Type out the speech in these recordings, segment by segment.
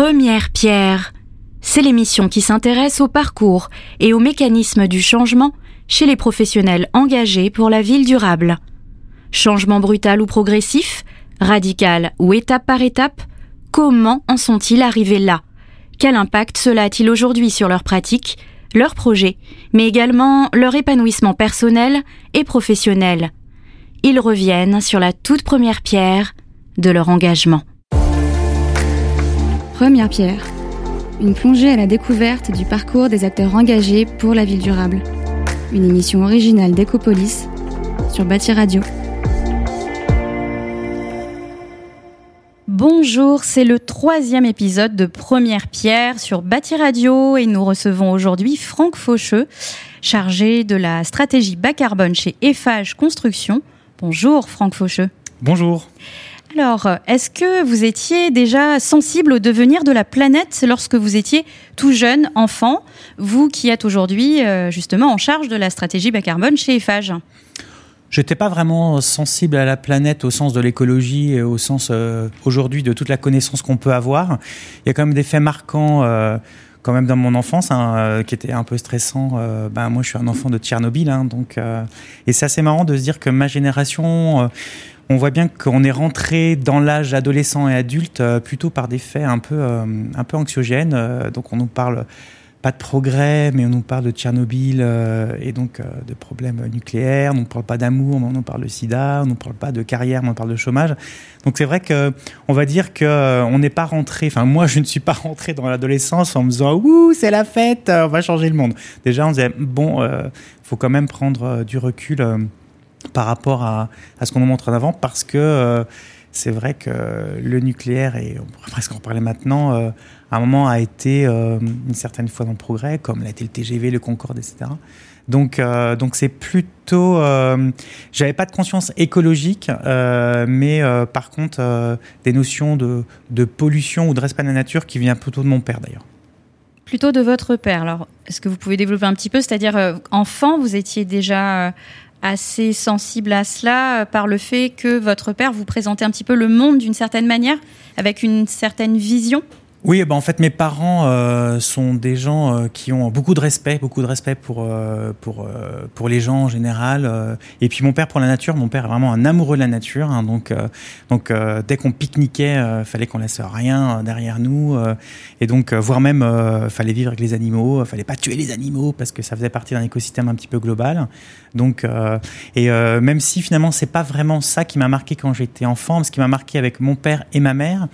Première pierre. C'est l'émission qui s'intéresse au parcours et aux mécanismes du changement chez les professionnels engagés pour la ville durable. Changement brutal ou progressif, radical ou étape par étape, comment en sont-ils arrivés là? Quel impact cela a-t-il aujourd'hui sur leurs pratiques, leurs projets, mais également leur épanouissement personnel et professionnel? Ils reviennent sur la toute première pierre de leur engagement. Première pierre. Une plongée à la découverte du parcours des acteurs engagés pour la ville durable. Une émission originale d'Ecopolis sur Bâti Radio. Bonjour, c'est le troisième épisode de Première Pierre sur Bâti Radio et nous recevons aujourd'hui Franck Faucheux, chargé de la stratégie bas carbone chez Eiffage Construction. Bonjour Franck Faucheux. Bonjour. Alors, est-ce que vous étiez déjà sensible au devenir de la planète lorsque vous étiez tout jeune, enfant, vous qui êtes aujourd'hui euh, justement en charge de la stratégie bas carbone chez Eiffage? J'étais pas vraiment sensible à la planète au sens de l'écologie et au sens euh, aujourd'hui de toute la connaissance qu'on peut avoir. Il y a quand même des faits marquants. Euh, quand même dans mon enfance, hein, qui étaient un peu stressants. ben moi, je suis un enfant de Tchernobyl, hein, donc et c'est assez marrant de se dire que ma génération, on voit bien qu'on est rentré dans l'âge adolescent et adulte euh, plutôt par des faits un peu, euh, un peu anxiogènes. Euh, donc on nous parle pas de progrès, mais on nous parle de Tchernobyl et donc de problèmes nucléaires. On ne parle pas d'amour, mais on nous parle de sida. On ne parle pas de carrière, mais on parle de chômage. Donc c'est vrai que on va dire que on n'est pas rentré. Enfin moi je ne suis pas rentré dans l'adolescence en me disant ouh c'est la fête, on va changer le monde. Déjà on disait bon, faut quand même prendre du recul par rapport à, ce qu'on nous montre en avant, parce que euh, c'est vrai que le nucléaire, et on pourrait presque en parler maintenant, euh, à un moment a été euh, une certaine fois dans le progrès, comme l'a été le TGV, le Concorde, etc. Donc, donc c'est plutôt. J'avais pas de conscience écologique, mais par contre des notions de, pollution ou de respect de la nature qui vient plutôt de mon père d'ailleurs. Plutôt de votre père. Alors, est-ce que vous pouvez développer un petit peu? C'est-à-dire, enfant, vous étiez déjà assez sensible à cela euh, par le fait que votre père vous présentait un petit peu le monde d'une certaine manière, avec une certaine vision? Oui, ben en fait, mes parents euh, sont des gens euh, qui ont beaucoup de respect, beaucoup de respect pour euh, pour pour les gens en général. et puis mon père pour la nature. Mon père est vraiment un amoureux de la nature. Hein, donc donc dès qu'on pique-niquait, fallait qu'on laisse rien derrière nous. et donc voire même fallait vivre avec les animaux. Fallait pas tuer les animaux parce que ça faisait partie d'un écosystème un petit peu global. Donc et même si finalement c'est pas vraiment ça qui m'a marqué quand j'étais enfant, ce qui m'a marqué avec mon père et ma mère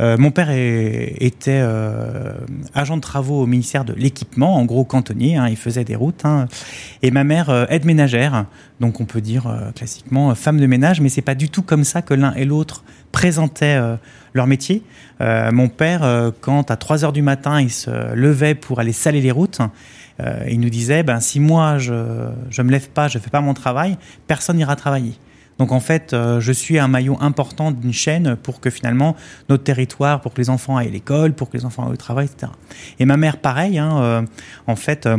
euh, mon père était euh, agent de travaux au ministère de l'équipement, en gros cantonnier, hein, il faisait des routes. Hein. et ma mère euh, aide ménagère, donc on peut dire classiquement femme de ménage, mais c'est pas du tout comme ça que l'un et l'autre présentaient leur métier. mon père, quand à 3 heures du matin, il se levait pour aller saler les routes, il nous disait ben, si moi je ne me lève pas, je ne fais pas mon travail, personne n'ira travailler. Donc en fait, euh, je suis un maillon important d'une chaîne pour que finalement notre territoire, pour que les enfants aillent à l'école, pour que les enfants aillent au travail, etc. Et ma mère, pareil, hein, euh, en fait. Euh,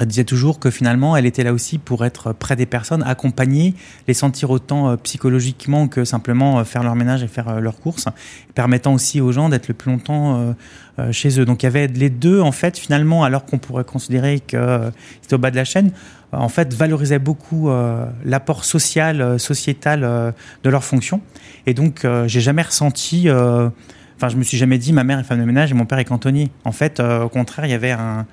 elle disait toujours que finalement, elle était là aussi pour être près des personnes, accompagner, les sentir autant psychologiquement que simplement faire leur ménage et faire leurs courses, permettant aussi aux gens d'être le plus longtemps chez eux. Donc il y avait les deux, en fait, finalement, alors qu'on pourrait considérer que c'était au bas de la chaîne, en fait, valorisaient beaucoup euh, l'apport social, euh, sociétal de leur fonction. Et donc, j'ai jamais ressenti enfin, je me suis jamais dit ma mère est femme de ménage et mon père est cantonnier. En fait, au contraire, il y avait un,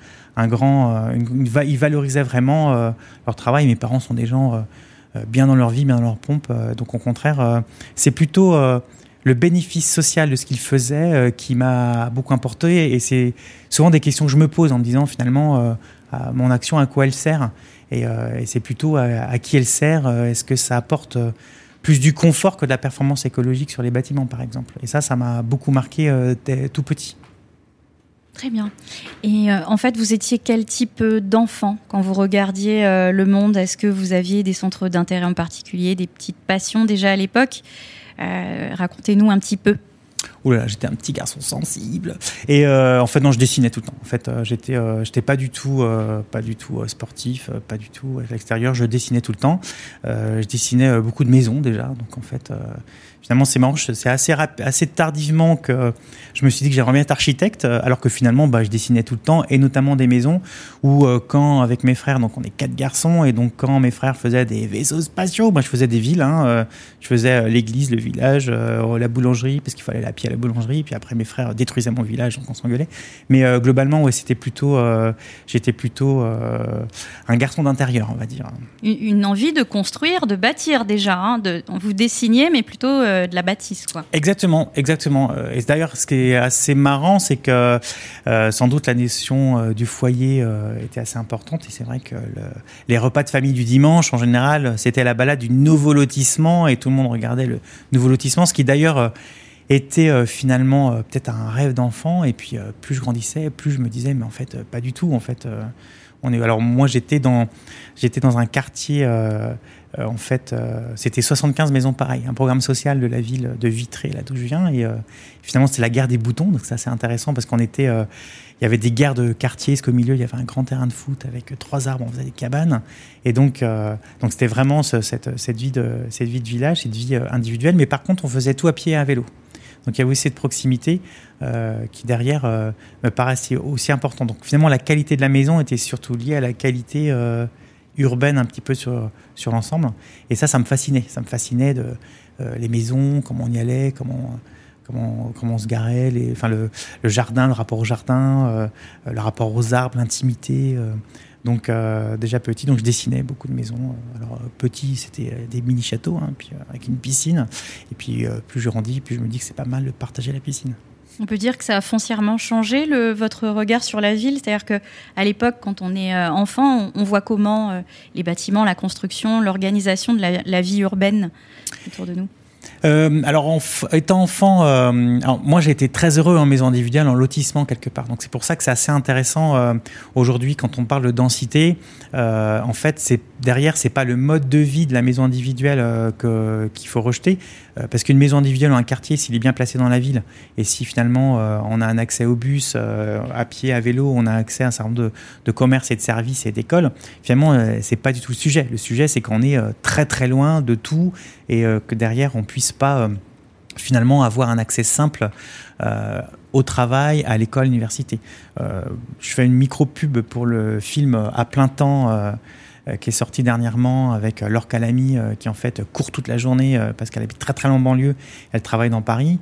grand, ils valorisaient vraiment leur travail. Mes parents sont des gens bien dans leur vie, bien dans leur pompe. donc, au contraire, c'est plutôt le bénéfice social de ce qu'ils faisaient qui m'a beaucoup importé. Et c'est souvent des questions que je me pose en me disant finalement, mon action, à quoi elle sert euh, et, c'est plutôt à, qui elle sert. Euh, est-ce que ça apporte euh, plus du confort que de la performance écologique sur les bâtiments, par exemple? Et ça, ça m'a beaucoup marqué tout petit. Très bien. Et en fait, vous étiez quel type d'enfant quand vous regardiez le monde? Est-ce que vous aviez des centres d'intérêt en particulier, des petites passions déjà à l'époque? Racontez-nous un petit peu. J'étais un petit garçon sensible. Et euh, en fait, non, je dessinais tout le temps. En fait, euh, j'étais, euh, j'étais pas du tout, pas du tout sportif, pas du tout à l'extérieur. Je dessinais tout le temps. je dessinais beaucoup de maisons déjà. Donc en fait, finalement, c'est marrant. C'est assez, assez tardivement que je me suis dit que j'aimerais bien être architecte, alors que finalement, bah, je dessinais tout le temps, et notamment des maisons où, quand avec mes frères, donc on est quatre garçons, et donc quand mes frères faisaient des vaisseaux spatiaux, moi je faisais des villes. Hein, je faisais l'église, le village, la boulangerie, parce qu'il fallait la pied à la boulangerie. Puis après, mes frères détruisaient mon village, donc on s'engueulait. Mais euh, globalement, ouais, c'était plutôt, euh, j'étais plutôt euh, un garçon d'intérieur, on va dire. Une, envie de construire, de bâtir déjà. Hein, de, vous dessiniez, mais plutôt de la bâtisse. Exactement, exactement. Et d'ailleurs, ce qui est assez marrant, c'est que sans doute la notion du foyer était assez importante. Et c'est vrai que les repas de famille du dimanche, en général, c'était la balade du nouveau lotissement et tout le monde regardait le nouveau lotissement, ce qui d'ailleurs était euh, finalement euh, peut-être un rêve d'enfant. Et puis euh, plus je grandissais, plus je me disais, mais en fait, pas du tout. En fait, on est. Alors moi, j'étais dans, j'étais dans un quartier. En fait, c'était 75 maisons pareilles, un programme social de la ville de Vitré, là d'où je viens. Et finalement, c'était la guerre des boutons. Donc ça, c'est intéressant parce qu'on était il y avait des guerres de quartier, parce qu'au milieu, il y avait un grand terrain de foot avec trois arbres, on faisait des cabanes. Et donc, donc c'était vraiment cette, cette, vie de, cette vie de village, cette vie individuelle. Mais par contre, on faisait tout à pied et à vélo. Donc il y a aussi cette proximité euh, qui derrière euh, me paraissait aussi important. Donc finalement la qualité de la maison était surtout liée à la qualité euh, urbaine un petit peu sur, sur l'ensemble. Et ça, ça me fascinait. Ça me fascinait de les maisons, comment on y allait, comment comment, comment on se garait, enfin le, le, jardin, le rapport au jardin, le rapport aux arbres, l'intimité. Donc euh, déjà petit, donc je dessinais beaucoup de maisons. Alors euh, petit, c'était euh, des mini châteaux, hein, puis avec une piscine. Et puis plus je grandis, plus je me dis que c'est pas mal de partager la piscine. On peut dire que ça a foncièrement changé votre regard sur la ville, c'est-à-dire que à l'époque, quand on est enfant, on, voit comment les bâtiments, la construction, l'organisation de la vie urbaine autour de nous? Euh, alors, étant enfant, euh, moi j'ai été très heureux en maison individuelle, en lotissement quelque part. Donc c'est pour ça que c'est assez intéressant euh, aujourd'hui quand on parle de densité. en fait, c'est derrière, c'est pas le mode de vie de la maison individuelle qu'il faut rejeter, parce qu'une maison individuelle ou un quartier, s'il est bien placé dans la ville, et si finalement on a un accès au bus, à pied, à vélo, on a accès à un certain nombre de, commerces et de services et d'écoles, finalement c'est pas du tout le sujet. Le sujet, c'est qu'on est très très loin de tout et que derrière on puisse pas euh, finalement avoir un accès simple euh, au travail, à l'école, à l'université. Euh, je fais une micro-pub pour le film À plein temps qui est sorti dernièrement avec Laure Calamy qui en fait court toute la journée parce qu'elle habite très très loin en banlieue, elle travaille dans Paris.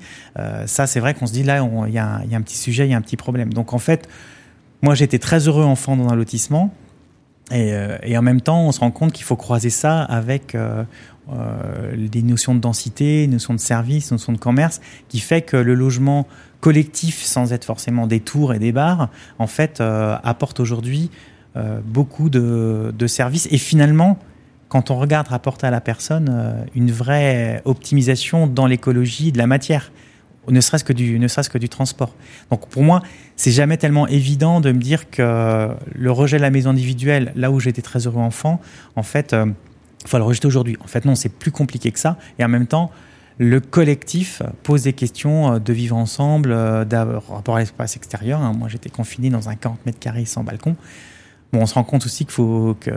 ça c'est vrai qu'on se dit là il y, a un petit sujet, il y a un petit problème. Donc en fait, moi j'étais très heureux enfant dans un lotissement. Et, en même temps, on se rend compte qu'il faut croiser ça avec, euh, des notions de densité, notions de service, notions de commerce, qui fait que le logement collectif, sans être forcément des tours et des bars, en fait, euh, apporte aujourd'hui euh, beaucoup de, services. Et finalement, quand on regarde rapporter à la personne une vraie optimisation dans l'écologie de la matière, ne serait-ce que du, ne serait-ce que du transport. Donc pour moi, c'est jamais tellement évident de me dire que le rejet de la maison individuelle, là où j'étais très heureux enfant, en fait, il faut le rejeter aujourd'hui. En fait, non, c'est plus compliqué que ça. Et en même temps, le collectif pose des questions euh, de vivre ensemble, euh, rapport à l'espace extérieur. Hein. Moi, j'étais confiné dans un 40 mètres carrés sans balcon. On se rend compte aussi qu'il faut que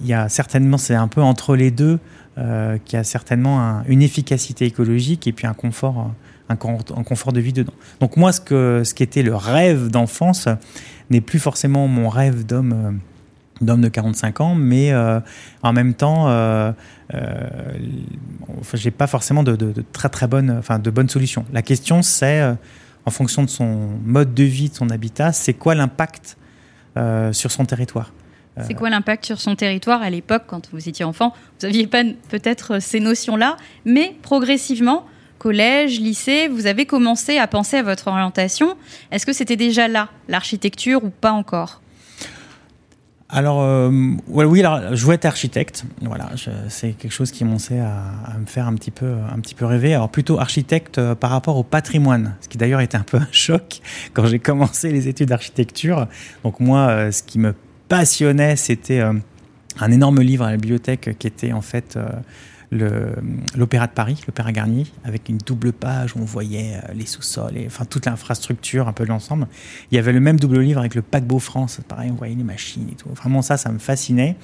il y a certainement, c'est un peu entre les deux, euh, qu'il y a certainement une efficacité écologique et puis un confort, un, confort de vie dedans. Donc moi, ce que ce qui était le rêve d'enfance n'est plus forcément mon rêve d'homme d'hommes de 45 ans, mais euh, en même temps, euh, euh, j'ai pas forcément de, très très bonnes, enfin de bonnes solutions. La question, c'est en fonction de son mode de vie, de son habitat, c'est quoi l'impact sur son territoire. C'est quoi l'impact sur son territoire à l'époque quand vous étiez enfant? Vous n'aviez pas peut-être ces notions-là, mais progressivement, collège, lycée, vous avez commencé à penser à votre orientation. Est-ce que c'était déjà là, l'architecture, ou pas encore? Alors, euh, oui, alors, je voulais être architecte. Voilà, c'est quelque chose qui m'ont à, à, me faire un petit peu, un petit peu rêver. Alors, plutôt architecte euh, par rapport au patrimoine, ce qui d'ailleurs était un peu un choc quand j'ai commencé les études d'architecture. Donc, moi, euh, ce qui me passionnait, c'était un énorme livre à la bibliothèque qui était en fait l'Opéra de Paris, l'Opéra Garnier, avec une double page où on voyait euh, les sous-sols, et, enfin toute l'infrastructure, un peu l'ensemble. Il y avait le même double livre avec le paquebot France, pareil, on voyait les machines et tout. Vraiment ça, ça me fascinait.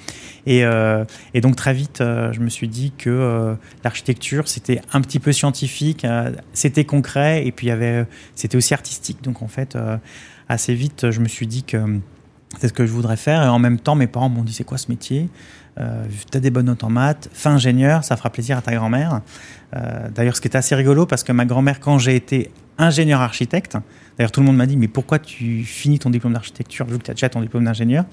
Et, euh, donc très vite, euh, je me suis dit que l'architecture, c'était un petit peu scientifique, c'était concret, et puis c'était aussi artistique. Donc en fait, assez vite, je me suis dit que c'est ce que je voudrais faire. Et en même temps, mes parents m'ont dit c'est quoi ce métier? Euh, Tu as des bonnes notes en maths, fin ingénieur, ça fera plaisir à ta grand-mère. Euh, d'ailleurs, ce qui est assez rigolo, parce que ma grand-mère, quand j'ai été ingénieur architecte, d'ailleurs tout le monde m'a dit mais pourquoi tu finis ton diplôme d'architecture vu que tu as déjà ton diplôme d'ingénieur?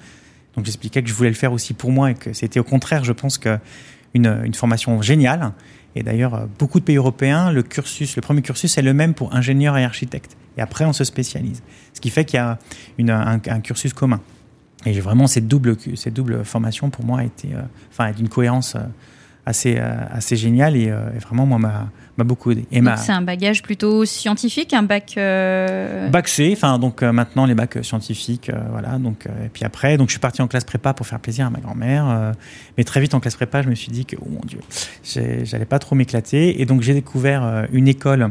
Donc j'expliquais que je voulais le faire aussi pour moi et que c'était au contraire, je pense une, formation géniale. Et d'ailleurs, beaucoup de pays européens, le cursus, le premier cursus est le même pour ingénieur et architecte. Et après, on se spécialise. Ce qui fait qu'il y a un, cursus commun. Et vraiment, cette double, cette double formation, pour moi, a été euh, enfin, d'une cohérence euh, assez, euh, assez géniale et, vraiment, moi, m'a beaucoup aidé. Et donc, c'est un bagage plutôt scientifique, un bac. Bac C, enfin, donc maintenant, les bacs scientifiques, voilà. Donc, et puis après, donc, je suis parti en classe prépa pour faire plaisir à ma grand-mère. mais très vite, en classe prépa, je me suis dit que, oh mon Dieu, j'allais pas trop m'éclater. Et donc, j'ai découvert une école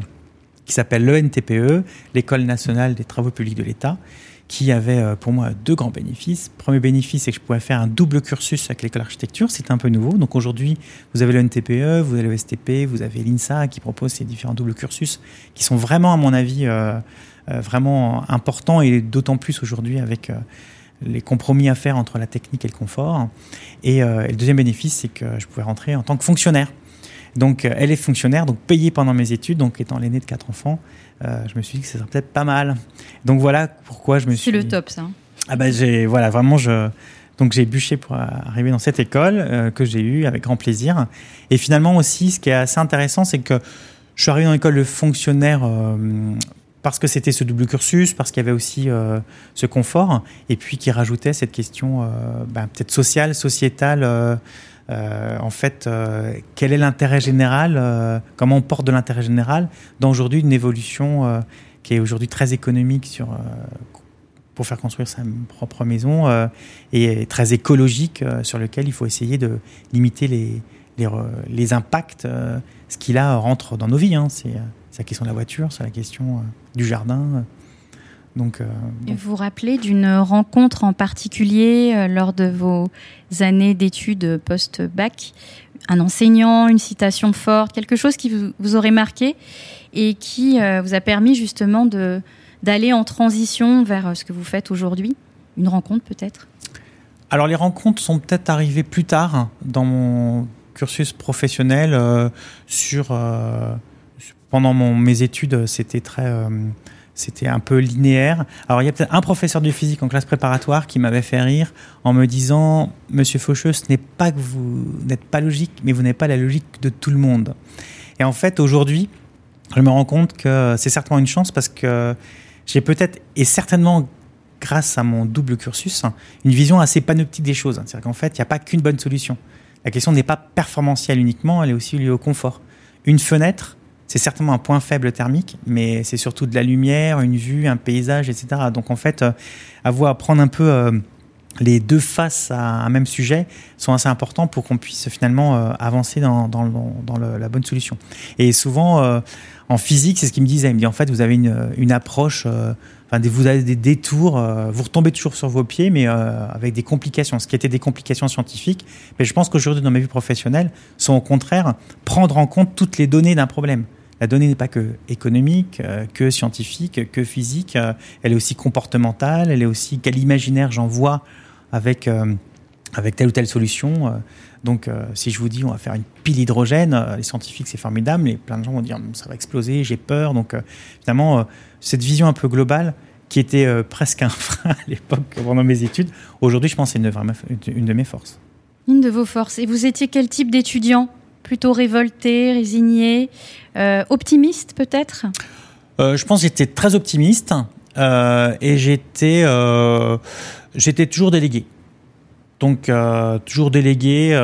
qui s'appelle l'ENTPE, l'École nationale des travaux publics de l'État, qui avait euh, pour moi deux grands bénéfices. Premier bénéfice, c'est que je pouvais faire un double cursus avec l'école d'architecture, c'était un peu nouveau. Donc aujourd'hui, vous avez l'ENTPE, vous avez le STP, vous avez l'INSA qui propose ces différents doubles cursus qui sont vraiment, à mon avis, euh, euh, vraiment importants et d'autant plus aujourd'hui avec les compromis à faire entre la technique et le confort. Et le deuxième bénéfice, c'est que je pouvais rentrer en tant que fonctionnaire. Donc, euh, elle est fonctionnaire, donc payée pendant mes études, donc étant l'aîné de quatre enfants, euh, je me suis dit que ce serait peut-être pas mal. Donc voilà pourquoi je me suis. C'est le top, ça. Ah ben j'ai voilà vraiment je donc j'ai bûché pour arriver dans cette école euh, que j'ai eue avec grand plaisir. Et finalement aussi, ce qui est assez intéressant, c'est que je suis arrivé dans l'école de fonctionnaire parce que c'était ce double cursus, parce qu'il y avait aussi ce confort, et puis qui rajoutait cette question ben, peut-être sociale, sociétale euh, en fait, euh, quel est l'intérêt général, euh, comment on porte de l'intérêt général dans aujourd'hui une évolution qui est aujourd'hui très économique sur, pour faire construire sa propre maison et très écologique sur lequel il faut essayer de limiter les, les, les impacts, ce qui là rentre dans nos vies. Hein. C'est la question de la voiture, c'est la question du jardin. Donc, euh, Vous vous rappelez d'une rencontre en particulier euh, lors de vos années d'études post-bac? Un enseignant, une citation forte, quelque chose qui vous, aurait marqué et qui euh, vous a permis justement d'aller en transition vers ce que vous faites aujourd'hui? Une rencontre peut-être? Alors les rencontres sont peut-être arrivées plus tard dans mon cursus professionnel. sur, pendant mon, mes études, c'était très c'était un peu linéaire. Alors il y a peut-être un professeur de physique en classe préparatoire qui m'avait fait rire en me disant Monsieur Faucheux, ce n'est pas que vous n'êtes pas logique, mais vous n'êtes pas la logique de tout le monde. Et en fait, aujourd'hui, je me rends compte que c'est certainement une chance parce que j'ai peut-être et certainement grâce à mon double cursus une vision assez panoptique des choses. C'est-à-dire qu'en fait, il n'y a pas qu'une bonne solution. La question n'est pas performantielle uniquement, elle est aussi liée au confort. Une fenêtre, c'est certainement un point faible thermique, mais c'est surtout de la lumière, une vue, un paysage, etc. Donc en fait, avoir euh, à prendre un peu euh, les deux faces à un même sujet sont assez importants pour qu'on puisse finalement euh, avancer dans, la bonne solution. Et souvent, en physique, c'est ce qu'il me disait. Il me dit en fait, vous avez une, approche, enfin, vous avez des détours, vous retombez toujours sur vos pieds, mais avec des complications. Ce qui était des complications scientifiques, mais je pense qu'aujourd'hui, dans ma vie professionnelle, sont au contraire prendre en compte toutes les données d'un problème la donnée n'est pas que économique, euh, que scientifique, que physique, euh, elle est aussi comportementale, elle est aussi quel imaginaire j'envoie avec, euh, avec telle ou telle solution. donc si je vous dis on va faire une pile hydrogène, les scientifiques c'est formidable, mais plein de gens vont dire ça va exploser, j'ai peur. Donc finalement, cette vision un peu globale qui était presque un frein à l'époque pendant mes études, aujourd'hui je pense c'est une, une de mes forces. Une de vos forces. Et vous étiez quel type d'étudiant? Plutôt révolté, résigné, euh, optimiste peut-être? Euh, Je pense que j'étais très optimiste euh, et j'étais, j'étais toujours délégué. Donc toujours délégué,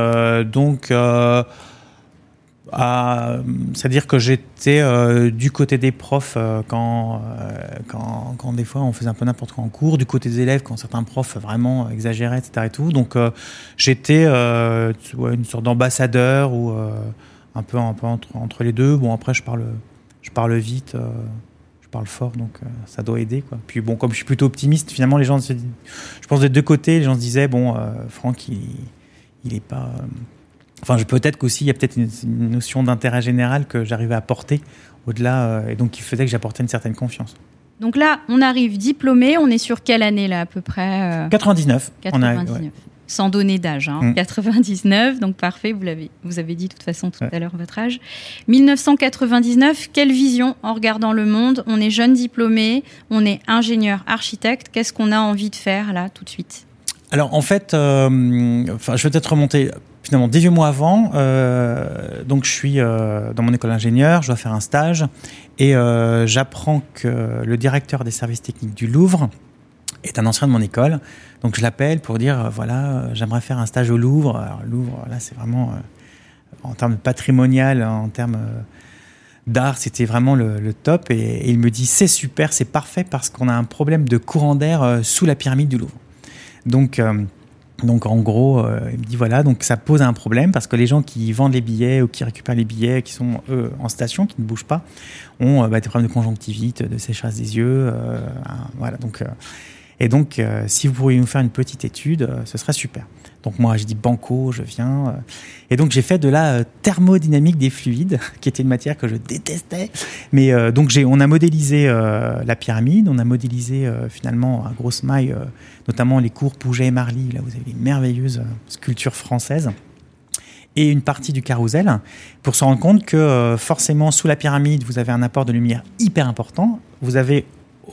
donc C'est-à-dire que j'étais euh, du côté des profs euh, quand, quand, quand, des fois on faisait un peu n'importe quoi en cours, du côté des élèves quand certains profs vraiment exagéraient, etc. Et tout. Donc j'étais une sorte d'ambassadeur ou un peu, un peu entre, entre, les deux. Bon, après, je parle, je parle vite parle fort, donc ça doit aider. Quoi. Puis bon, comme je suis plutôt optimiste, finalement, les gens se disent, je pense des deux côtés, les gens se disaient, bon, Franck, il, il est pas. Enfin, peut-être qu'aussi, il y a peut-être une, notion d'intérêt général que j'arrivais à porter au-delà, euh, et donc qui faisait que j'apportais une certaine confiance. Donc là, on arrive diplômé, on est sur quelle année là à peu près 99. Euh 99. Sans donner d'âge, hein. 99, mm. donc parfait, vous, l'avez, vous avez dit de toute façon tout à l'heure votre âge. 1999, quelle vision en regardant le monde? On est jeune diplômé, on est ingénieur architecte, qu'est-ce qu'on a envie de faire là tout de suite? Alors en fait, euh, enfin, je vais peut-être remonter finalement 18 mois avant. Euh, donc je suis euh, dans mon école d'ingénieur, je dois faire un stage et j'apprends que le directeur des services techniques du Louvre est un ancien de mon école. Donc je l'appelle pour dire voilà, j'aimerais faire un stage au Louvre. Alors Louvre, là c'est vraiment en termes patrimonial, en termes d'art, c'était vraiment le, top. et, il me dit c'est super, c'est parfait parce qu'on a un problème de courant d'air sous la pyramide du Louvre. Donc, euh, donc en gros, euh, il me dit voilà, donc ça pose un problème parce que les gens qui vendent les billets ou qui récupèrent les billets, qui sont eux en station, qui ne bougent pas, ont euh, bah, des problèmes de conjonctivite, de sécheresse des yeux, voilà. Donc et donc, si vous pourriez nous faire une petite étude, ce serait super. Donc moi, je dis banco, je viens. Euh. Et donc j'ai fait de la euh, thermodynamique des fluides, qui était une matière que je détestais. Mais euh, donc on a modélisé la pyramide, on a modélisé finalement à grosse maille, notamment les cours Pouget et Marly. Là, vous avez une merveilleuse sculpture française et une partie du carrousel pour se rendre compte que forcément sous la pyramide vous avez un apport de lumière hyper important. Vous avez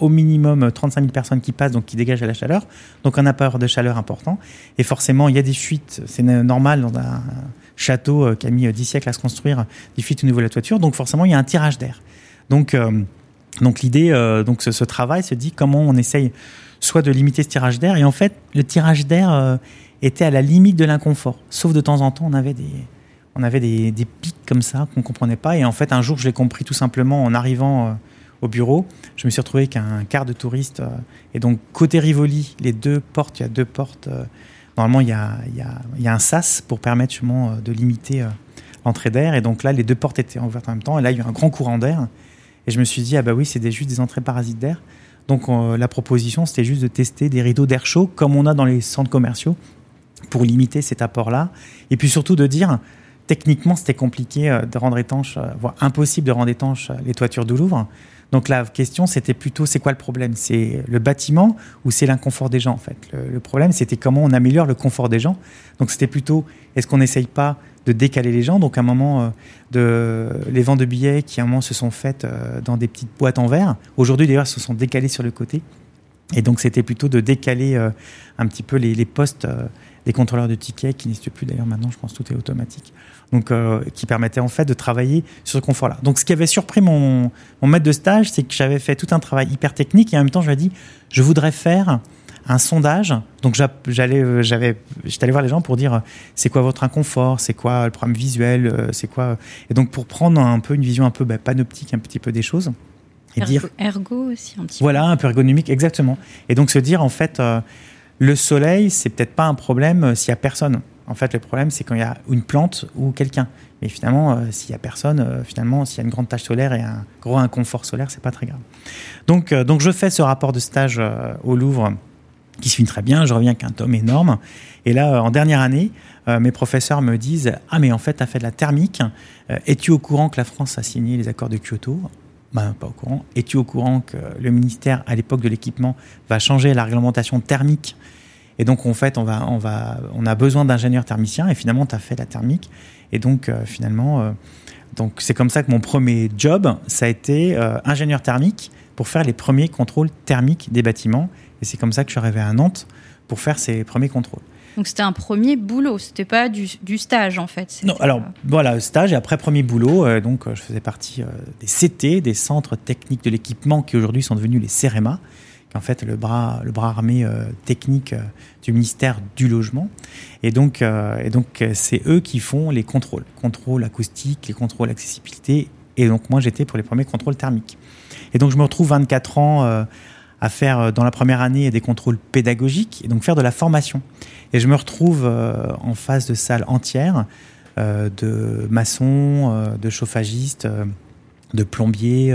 au minimum 35 000 personnes qui passent, donc qui dégagent la chaleur, donc un apport de chaleur important. Et forcément, il y a des fuites, c'est normal dans un château euh, qui a mis 10 siècles à se construire, des fuites au niveau de la toiture, donc forcément, il y a un tirage d'air. Donc, euh, donc l'idée, euh, donc ce, travail se dit comment on essaye soit de limiter ce tirage d'air, et en fait, le tirage d'air était à la limite de l'inconfort, sauf de temps en temps, on avait des, on avait des, des pics comme ça qu'on comprenait pas, et en fait, un jour, je l'ai compris tout simplement en arrivant au bureau, je me suis retrouvé qu'un quart de touristes. Euh, et donc, côté Rivoli, les deux portes, il y a deux portes. Euh, normalement, il y a, un sas pour permettre justement euh, de limiter l'entrée d'air. Et donc là, les deux portes étaient ouvertes en même temps. Et là, il y a eu un grand courant d'air. Et je me suis dit, ah bah oui, c'est juste des entrées parasites d'air. Donc la proposition, c'était juste de tester des rideaux d'air chaud, comme on a dans les centres commerciaux, pour limiter cet apport-là. Et puis surtout de dire, techniquement, c'était compliqué de rendre étanche, voire impossible de rendre étanche les toitures du Louvre. Donc la question, c'était plutôt, c'est quoi le problème? C'est le bâtiment ou c'est l'inconfort des gens en fait? Le, problème, c'était comment on améliore le confort des gens. Donc c'était plutôt, est-ce qu'on n'essaye pas de décaler les gens? Donc à un moment, euh, de, les ventes de billets qui à un moment se sont faites euh, dans des petites boîtes en verre. Aujourd'hui d'ailleurs, se sont décalées sur le côté. Et donc c'était plutôt de décaler euh, un petit peu les, postes des contrôleurs de tickets qui n'existent plus d'ailleurs maintenant, je pense que tout est automatique donc euh, qui permettait en fait de travailler sur ce confort-là. Donc ce qui avait surpris mon, mon maître de stage, c'est que j'avais fait tout un travail hyper technique et en même temps je lui ai dit je voudrais faire un sondage. Donc j'allais, euh, j'avais, j'étais allé voir les gens pour dire c'est quoi votre inconfort, c'est quoi le problème visuel, euh, c'est quoi? Et donc pour prendre un peu une vision un peu bah, panoptique, un petit peu des choses. Et dire ergo aussi un petit. Voilà, un peu ergonomique, exactement. Et donc se dire en fait le soleil, c'est peut-être pas un problème s'il y a personne. En fait, le problème, c'est quand il y a une plante ou quelqu'un. Mais finalement, euh, s'il y a personne, euh, finalement, s'il y a une grande tache solaire et un gros inconfort solaire, c'est pas très grave. Donc, euh, donc, je fais ce rapport de stage au Louvre qui se finit très bien. Je reviens avec un tome énorme. Et là, en dernière année, mes professeurs me disent Ah, mais en fait, tu as fait de la thermique. Es-tu au courant que la France a signé les accords de Kyoto? Ben, pas au courant. Es-tu au courant que le ministère, à l'époque de l'équipement, va changer la réglementation thermique et donc, en fait, on, va, on, va, on a besoin d'ingénieurs thermiciens. Et finalement, tu as fait la thermique. Et donc, euh, finalement, euh, donc c'est comme ça que mon premier job, ça a été euh, ingénieur thermique pour faire les premiers contrôles thermiques des bâtiments. Et c'est comme ça que je suis arrivé à Nantes pour faire ces premiers contrôles. Donc c'était un premier boulot, c'était pas du, du, stage en fait. Non, alors voilà, stage et après premier boulot, donc je faisais partie des CT, des centres techniques de l'équipement qui aujourd'hui sont devenus les CEREMA, en fait le bras, le bras armé euh, technique euh, du ministère du logement. Et donc, euh, et donc c'est eux qui font les contrôles, contrôles acoustiques, les contrôles accessibilité. Et donc moi j'étais pour les premiers contrôles thermiques. Et donc je me retrouve 24 ans à faire dans la première année des contrôles pédagogiques et donc faire de la formation. Et je me retrouve en face de salles entières de maçons, de chauffagistes, de plombiers.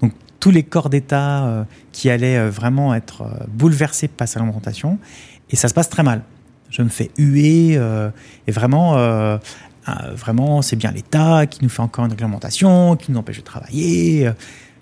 donc tous les corps d'État euh, qui allaient euh, vraiment être euh, bouleversés par cette réglementation. Et ça se passe très mal. Je me fais huer et vraiment, vraiment, c'est bien l'État qui nous fait encore une réglementation, qui nous empêche de travailler.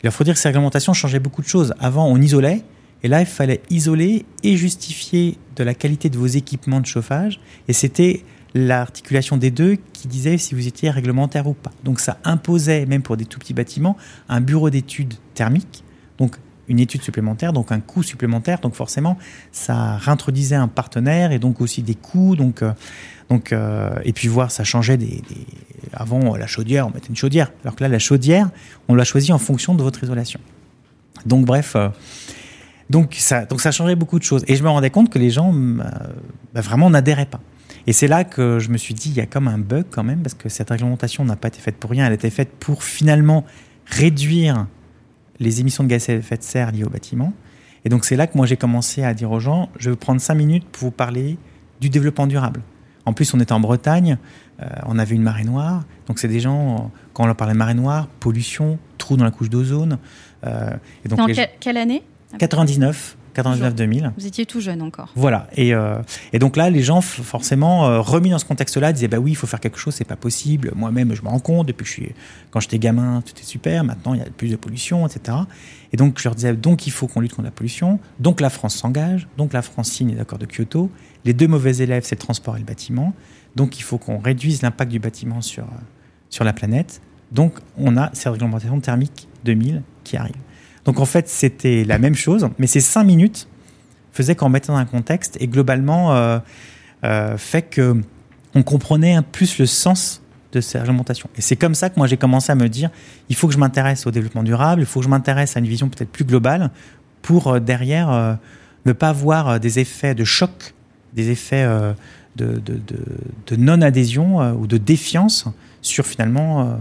Il faut dire que ces réglementations changeaient beaucoup de choses. Avant, on isolait, et là, il fallait isoler et justifier de la qualité de vos équipements de chauffage. Et c'était l'articulation des deux qui disait si vous étiez réglementaire ou pas. Donc ça imposait, même pour des tout petits bâtiments, un bureau d'études thermiques, donc une étude supplémentaire, donc un coût supplémentaire. Donc forcément, ça réintroduisait un partenaire et donc aussi des coûts. Donc, euh, donc, euh, et puis voir, ça changeait des, Avant, la chaudière, on mettait une chaudière. Alors que là, la chaudière, on l'a choisie en fonction de votre isolation. Donc bref... Euh, donc ça, donc ça changeait beaucoup de choses. Et je me rendais compte que les gens bah, vraiment n'adhéraient pas. Et c'est là que je me suis dit, il y a comme un bug quand même, parce que cette réglementation n'a pas été faite pour rien, elle a été faite pour finalement réduire les émissions de gaz à effet de serre liées au bâtiment. Et donc c'est là que moi j'ai commencé à dire aux gens, je vais prendre cinq minutes pour vous parler du développement durable. En plus, on était en Bretagne, euh, on avait une marée noire. Donc c'est des gens, quand on leur parlait de marée noire, pollution, trou dans la couche d'ozone. Euh, et donc dans quelle année? 99. 99-2000. Vous étiez tout jeune encore. Voilà. Et, euh, et donc là, les gens, forcément, euh, remis dans ce contexte-là, disaient bah oui, il faut faire quelque chose, c'est pas possible. Moi-même, je me rends compte, depuis que je suis, quand j'étais gamin, tout est super. Maintenant, il y a plus de pollution, etc. Et donc, je leur disais donc il faut qu'on lutte contre la pollution. Donc, la France s'engage. Donc, la France signe les accords de Kyoto. Les deux mauvais élèves, c'est le transport et le bâtiment. Donc, il faut qu'on réduise l'impact du bâtiment sur, euh, sur la planète. Donc, on a cette réglementation thermique 2000 qui arrive. Donc en fait, c'était la même chose, mais ces cinq minutes faisaient qu'on mettait dans un contexte et globalement euh, euh, fait que on comprenait un plus le sens de ces réglementations. Et c'est comme ça que moi j'ai commencé à me dire, il faut que je m'intéresse au développement durable, il faut que je m'intéresse à une vision peut-être plus globale pour euh, derrière ne pas avoir des effets de choc, des effets de, de non-adhésion ou de défiance sur finalement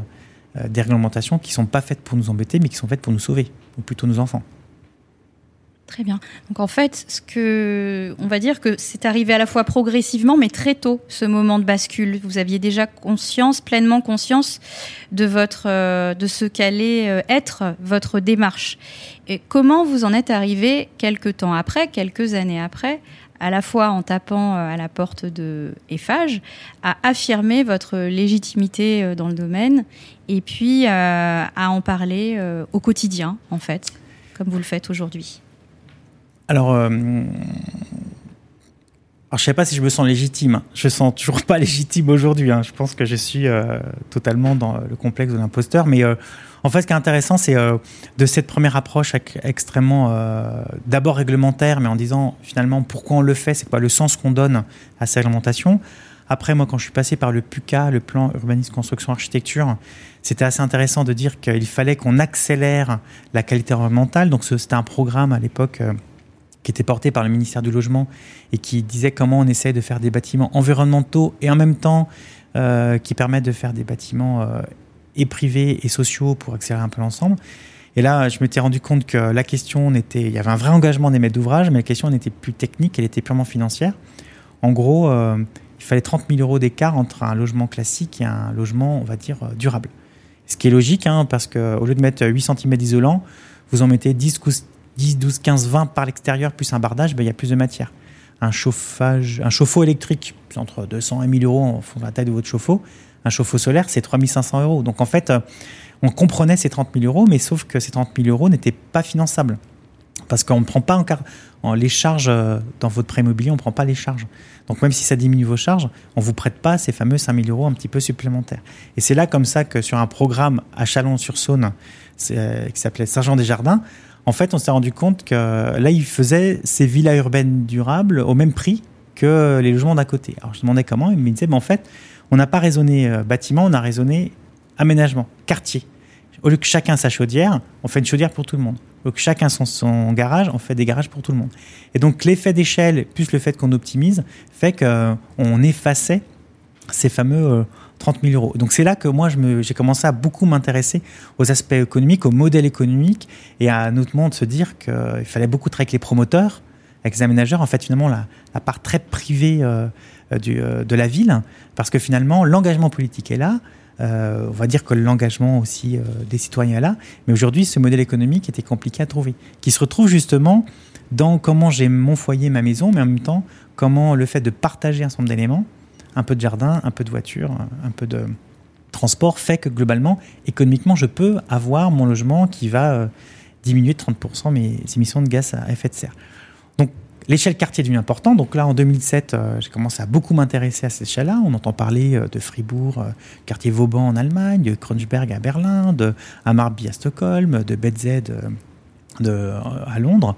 des réglementations qui ne sont pas faites pour nous embêter, mais qui sont faites pour nous sauver ou plutôt nos enfants. Très bien. Donc en fait, ce que on va dire que c'est arrivé à la fois progressivement, mais très tôt ce moment de bascule. Vous aviez déjà conscience, pleinement conscience de votre, euh, de ce qu'allait euh, être votre démarche. Et comment vous en êtes arrivé quelques temps après, quelques années après, à la fois en tapant euh, à la porte de Eiffage, à affirmer votre légitimité dans le domaine et puis à en parler au quotidien, en fait, comme vous le faites aujourd'hui. Alors, euh, alors, je sais pas si je me sens légitime. Je me sens toujours pas légitime aujourd'hui. Hein. Je pense que je suis euh, totalement dans le complexe de l'imposteur. Mais euh, en fait, ce qui est intéressant, c'est de cette première approche extrêmement d'abord réglementaire, mais en disant finalement pourquoi on le fait, c'est pas le sens qu'on donne à cette réglementation. Après, moi, quand je suis passé par le PUCA, le plan urbanisme construction architecture, c'était assez intéressant de dire qu'il fallait qu'on accélère la qualité environnementale. Donc, c'était un programme à l'époque qui était porté par le ministère du Logement et qui disait comment on essaie de faire des bâtiments environnementaux et en même temps euh, qui permettent de faire des bâtiments euh, et privés et sociaux pour accélérer un peu l'ensemble. Et là, je m'étais rendu compte que la question n'était, il y avait un vrai engagement des maîtres d'ouvrage, mais la question n'était plus technique, elle était purement financière. En gros, euh, il fallait 30 000 euros d'écart entre un logement classique et un logement, on va dire, durable. Ce qui est logique, hein, parce qu'au lieu de mettre 8 cm d'isolant, vous en mettez 10, 10, 12, 15, 20 par l'extérieur, plus un bardage, ben, il y a plus de matière. Un chauffage, un chauffe-eau électrique, c'est entre 200 et 1000 euros en fonction de la taille de votre chauffe-eau. Un chauffe-eau solaire, c'est 3500 euros. Donc en fait, euh, on comprenait ces 30 000 euros, mais sauf que ces 30 000 euros n'étaient pas finançables. Parce qu'on ne prend pas en les charges euh, dans votre prêt immobilier, on ne prend pas les charges. Donc même si ça diminue vos charges, on ne vous prête pas ces fameux 5 000 euros un petit peu supplémentaires. Et c'est là comme ça que sur un programme à Chalon-sur-Saône, euh, qui s'appelait Sergent-des-Jardins, en fait, on s'est rendu compte que là, ils faisaient ces villas urbaines durables au même prix que les logements d'à côté. Alors, je demandais comment, ils me disaient, ben, en fait, on n'a pas raisonné euh, bâtiment, on a raisonné aménagement, quartier. Au lieu que chacun sa chaudière, on fait une chaudière pour tout le monde. Donc chacun son, son garage, on fait des garages pour tout le monde. Et donc l'effet d'échelle, plus le fait qu'on optimise, fait qu'on effaçait ces fameux 30 euh, 000 euros. Donc c'est là que moi j'ai commencé à beaucoup m'intéresser aux aspects économiques, au modèle économique, et à notamment de se dire qu'il fallait beaucoup travailler avec les promoteurs, avec les aménageurs. En fait, finalement, la, part très privée euh, euh, de la ville, parce que finalement, l'engagement politique est là. Euh, on va dire que l'engagement aussi euh, des citoyens est là. Mais aujourd'hui, ce modèle économique était compliqué à trouver, qui se retrouve justement dans comment j'ai mon foyer, ma maison, mais en même temps, comment le fait de partager un certain nombre d'éléments, un peu de jardin, un peu de voiture, un peu de transport, fait que globalement, économiquement, je peux avoir mon logement qui va euh, diminuer de 30% mes émissions de gaz à effet de serre. Donc, L'échelle quartier devient importante. Donc là, en 2007, euh, j'ai commencé à beaucoup m'intéresser à cette échelle-là. On entend parler euh, de Fribourg, quartier Vauban en Allemagne, de à Berlin, de Hammarby à Stockholm, de BZ de, à Londres.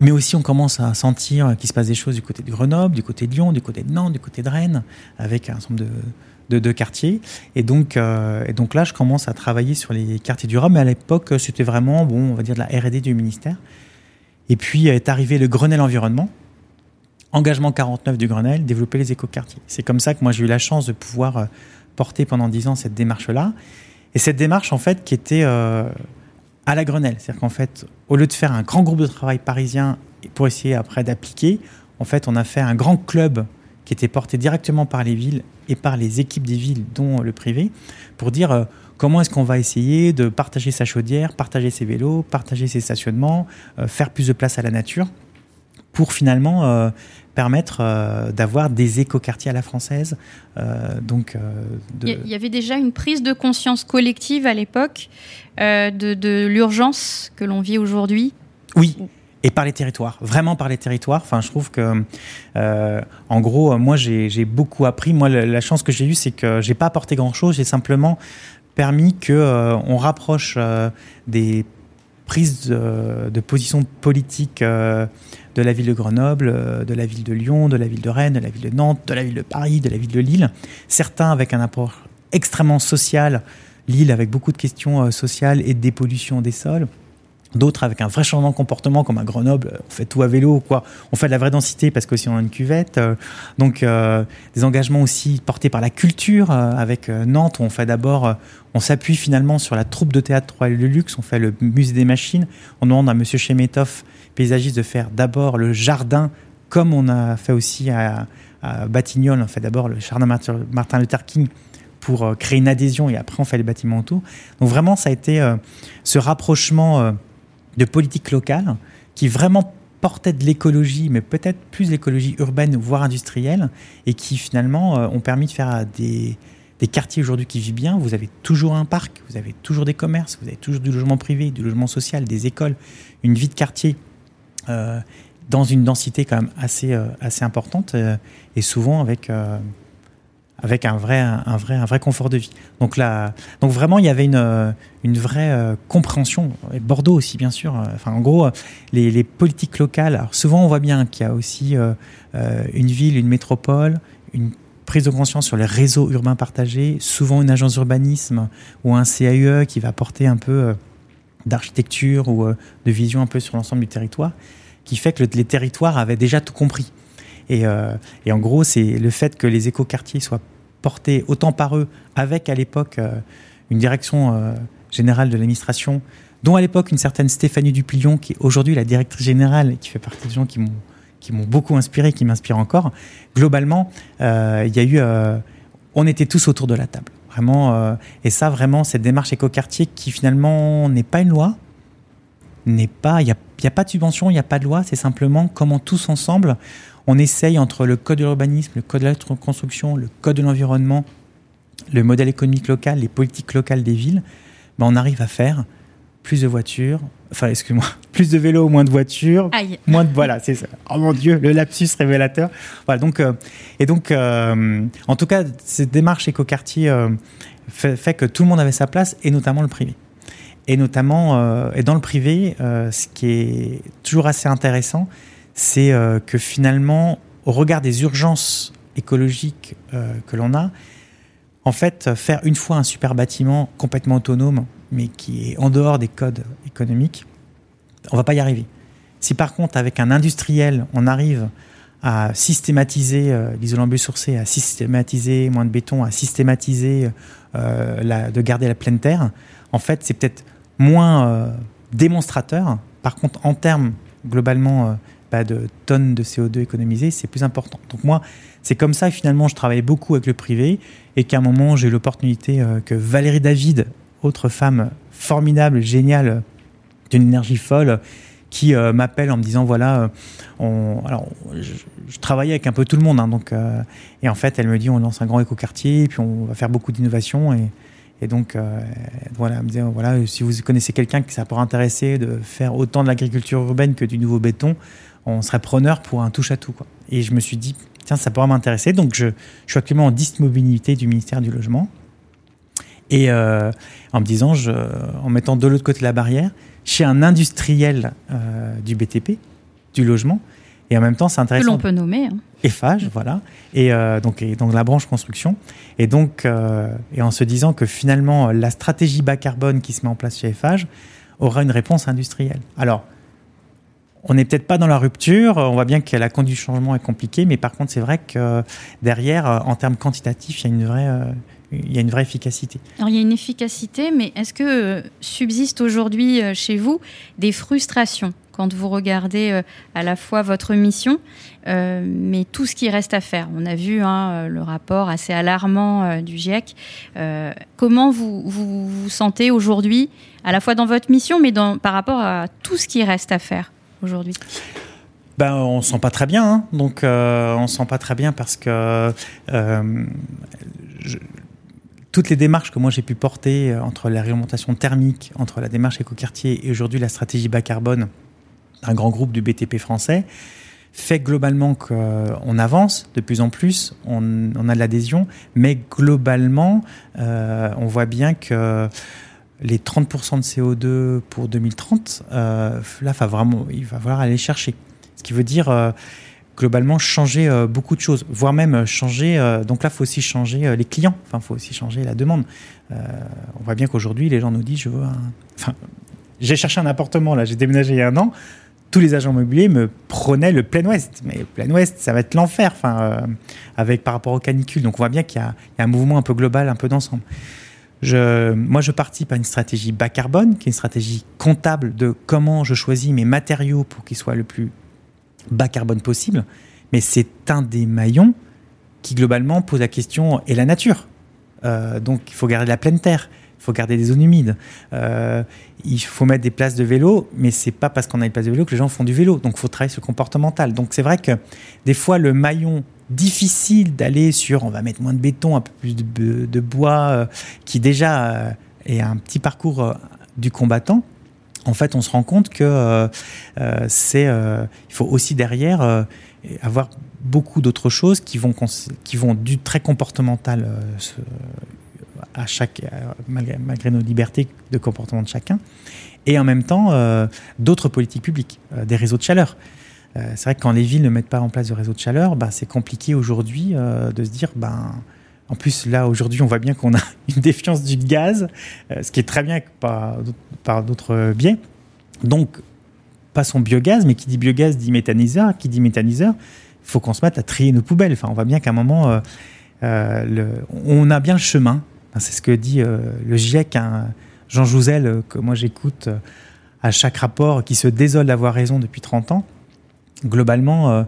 Mais aussi, on commence à sentir qu'il se passe des choses du côté de Grenoble, du côté de Lyon, du côté de Nantes, du côté de Rennes, avec un nombre de, de, quartiers. Et donc, et donc là, je commence à travailler sur les quartiers durables. Mais à l'époque, c'était vraiment, bon, on va dire, de la R&D du ministère. Et puis est arrivé le Grenelle Environnement, engagement 49 du Grenelle, développer les écoquartiers. C'est comme ça que moi j'ai eu la chance de pouvoir euh, porter pendant 10 ans cette démarche-là. Et cette démarche, en fait, qui était euh, à la Grenelle. C'est-à-dire qu'en fait, au lieu de faire un grand groupe de travail parisien pour essayer après d'appliquer, en fait, on a fait un grand club qui était porté directement par les villes et par les équipes des villes, dont le privé, pour dire euh, comment est-ce qu'on va essayer de partager sa chaudière, partager ses vélos, partager ses stationnements, euh, faire plus de place à la nature, pour finalement euh, permettre d'avoir des écoquartiers à la française. donc, il y avait déjà une prise de conscience collective à l'époque de, de l'urgence que l'on vit aujourd'hui. Oui, et par les territoires, vraiment par les territoires. Enfin, je trouve que, euh, en gros, moi, j'ai beaucoup appris. Moi, la, chance que j'ai eue, c'est que j'ai pas apporté grand-chose. J'ai simplement permis que euh, on rapproche euh, des prises de, de position politique de la ville de Grenoble, de la ville de Lyon, de la ville de Rennes, de la ville de Nantes, de la ville de Paris, de la ville de Lille. Certains avec un apport extrêmement social. Lille avec beaucoup de questions sociales et de dépollution des sols D'autres avec un vrai changement de comportement, comme à Grenoble, on fait tout à vélo, quoi. On fait de la vraie densité parce qu'aussi on a une cuvette. Euh, donc euh, des engagements aussi portés par la culture. Euh, avec Nantes, où on fait d'abord, on s'appuie finalement sur la troupe de théâtre Royal de Luxe. On fait le musée des machines. On demande à Monsieur Chemetov, paysagiste, de faire d'abord le jardin, comme on a fait aussi à, à Batignolles. On fait d'abord le jardin Martin Luther King pour créer une adhésion et après on fait les bâtiments autour. Donc vraiment, ça a été ce rapprochement de politique locale qui vraiment portait de l'écologie, mais peut-être plus l'écologie urbaine, voire industrielle, et qui finalement euh, ont permis de faire des, quartiers aujourd'hui qui vivent bien. Vous avez toujours un parc, vous avez toujours des commerces, vous avez toujours du logement privé, du logement social, des écoles, une vie de quartier euh, dans une densité quand même assez, euh, assez importante, et souvent avec avec un vrai, un vrai, un vrai confort de vie. Donc là, donc vraiment, il y avait une, une vraie euh, compréhension. Et Bordeaux aussi, bien sûr. Euh, enfin, en gros, les, politiques locales. Alors souvent, on voit bien qu'il y a aussi euh, une ville, une métropole, une prise de conscience sur les réseaux urbains partagés. Souvent, une agence d'urbanisme ou un CAE qui va porter un peu d'architecture ou de vision un peu sur l'ensemble du territoire, qui fait que les territoires avaient déjà tout compris. Euh, et, en gros, c'est le fait que les écoquartiers soient portés autant par eux, avec à l'époque euh, une direction euh, générale de l'administration, dont à l'époque une certaine Stéphanie Duplion, qui est aujourd'hui la directrice générale qui fait partie des gens qui m'ont qui m'ont beaucoup inspiré, qui m'inspirent encore. Globalement, il y a eu, on était tous autour de la table, vraiment. et ça, vraiment, cette démarche écoquartier qui finalement n'est pas une loi, n'est pas, il n'y a, a, pas de subvention, il n'y a pas de loi, c'est simplement comment tous ensemble on essaye entre le code de l'urbanisme, le code de la construction, le code de l'environnement, le modèle économique local, les politiques locales des villes, ben on arrive à faire plus de voitures, enfin excuse-moi, plus de vélos, moins de voitures, moins de voilà, c'est ça. Oh mon dieu, le lapsus révélateur. Voilà donc euh, et donc euh, en tout cas cette démarche écoquartier euh, fait, fait, que tout le monde avait sa place et notamment le privé. Et notamment et dans le privé, ce qui est toujours assez intéressant, c'est euh, que finalement, au regard des urgences écologiques euh, que l'on a, en fait, faire une fois un super bâtiment complètement autonome, mais qui est en dehors des codes économiques, on va pas y arriver. Si par contre, avec un industriel, on arrive à systématiser euh, l'isolant biosourcé, à systématiser moins de béton, à systématiser euh, la, de garder la pleine terre, en fait, c'est peut-être moins démonstrateur. Par contre, en termes globalement pas de tonnes de CO2 économisées, c'est plus important. Donc moi, c'est comme ça finalement je travaille beaucoup avec le privé et qu'à un moment j'ai eu l'opportunité que Valérie David, autre femme formidable, géniale, d'une énergie folle, qui euh, m'appelle en me disant voilà, euh, on, alors je, travaillais avec un peu tout le monde, hein, donc euh, et en fait elle me dit on lance un grand écoquartier, puis on va faire beaucoup d'innovation et, et donc voilà, elle me disait voilà si vous connaissez quelqu'un qui ça pourrait intéresser de faire autant de l'agriculture urbaine que du nouveau béton, on serait preneur pour un touche à tout quoi. Et je me suis dit tiens ça pourrait m'intéresser, donc je, je suis actuellement en disponibilité du ministère du logement. Et en me disant, je, en mettant de l'autre côté de la barrière, chez un industriel euh, du BTP, du logement. Et en même temps, c'est intéressant. Que l'on peut nommer. Hein. Eiffage, voilà. Et, euh, donc, et donc la branche construction. Et donc, euh, et en se disant que finalement, la stratégie bas carbone qui se met en place chez Eiffage aura une réponse industrielle. Alors, on n'est peut-être pas dans la rupture. On voit bien que la conduite du changement est compliquée, mais par contre, c'est vrai que derrière, en termes quantitatifs, il y a une vraie, il y a une vraie efficacité. Alors il y a une efficacité, mais est-ce que euh, subsiste aujourd'hui euh, chez vous des frustrations quand vous regardez euh, à la fois votre mission, mais tout ce qui reste à faire? On a vu hein, le rapport assez alarmant du GIEC. comment vous, vous sentez aujourd'hui, à la fois dans votre mission, mais par rapport à tout ce qui reste à faire? Aujourd'hui ben, on sent pas très bien, hein. donc on sent pas très bien parce que je, toutes les démarches que moi j'ai pu porter euh, entre la réglementation thermique, entre la démarche écoquartier et aujourd'hui la stratégie bas carbone d'un grand groupe du BTP français, fait globalement qu'on euh, avance de plus en plus, on, a de l'adhésion, mais globalement, euh, on voit bien que les 30% de CO2 pour 2030, là, va vraiment, il va falloir aller chercher. Ce qui veut dire globalement changer euh, beaucoup de choses, voire même euh, changer. Euh, donc là, il faut aussi changer les clients. Il faut aussi changer la demande. on voit bien qu'aujourd'hui, les gens nous disent, je veux j'ai cherché un appartement là, j'ai déménagé il y a un an. Tous les agents immobiliers me prenaient le plein ouest, mais le plein ouest, ça va être l'enfer. Avec par rapport aux canicules. Donc on voit bien qu'il y, a un mouvement un peu global, un peu d'ensemble. Moi, je participe à une stratégie bas carbone, qui est une stratégie comptable de comment je choisis mes matériaux pour qu'ils soient le plus bas carbone possible, mais c'est un des maillons qui globalement pose la question et la nature. Euh, donc il faut garder la pleine terre, il faut garder des zones humides, euh, il faut mettre des places de vélo, mais c'est pas parce qu'on a des places de vélo que les gens font du vélo. Donc il faut travailler sur le comportemental. Donc c'est vrai que des fois le maillon difficile d'aller sur on va mettre moins de béton, un peu plus de, bois, euh, qui déjà est un petit parcours du combattant en fait, on se rend compte que euh, euh, c'est, euh, il faut aussi derrière avoir beaucoup d'autres choses qui vont, qui vont du très comportemental à chaque, malgré, malgré, nos libertés de comportement de chacun, et en même temps d'autres politiques publiques, des réseaux de chaleur. C'est vrai que quand les villes ne mettent pas en place de réseaux de chaleur, bah, c'est compliqué aujourd'hui de se dire, ben, en plus, là, aujourd'hui, on voit bien qu'on a une défiance du gaz, euh, ce qui est très bien par, d'autres biais. Donc, pas son biogaz, mais qui dit biogaz dit méthaniseur. Qui dit méthaniseur, il faut qu'on se mette à trier nos poubelles. Enfin, on voit bien qu'à un moment, euh, euh, on a bien le chemin. c'est ce que dit le GIEC, Jean Jouzel, que moi j'écoute à chaque rapport, qui se désole d'avoir raison depuis 30 ans. Globalement,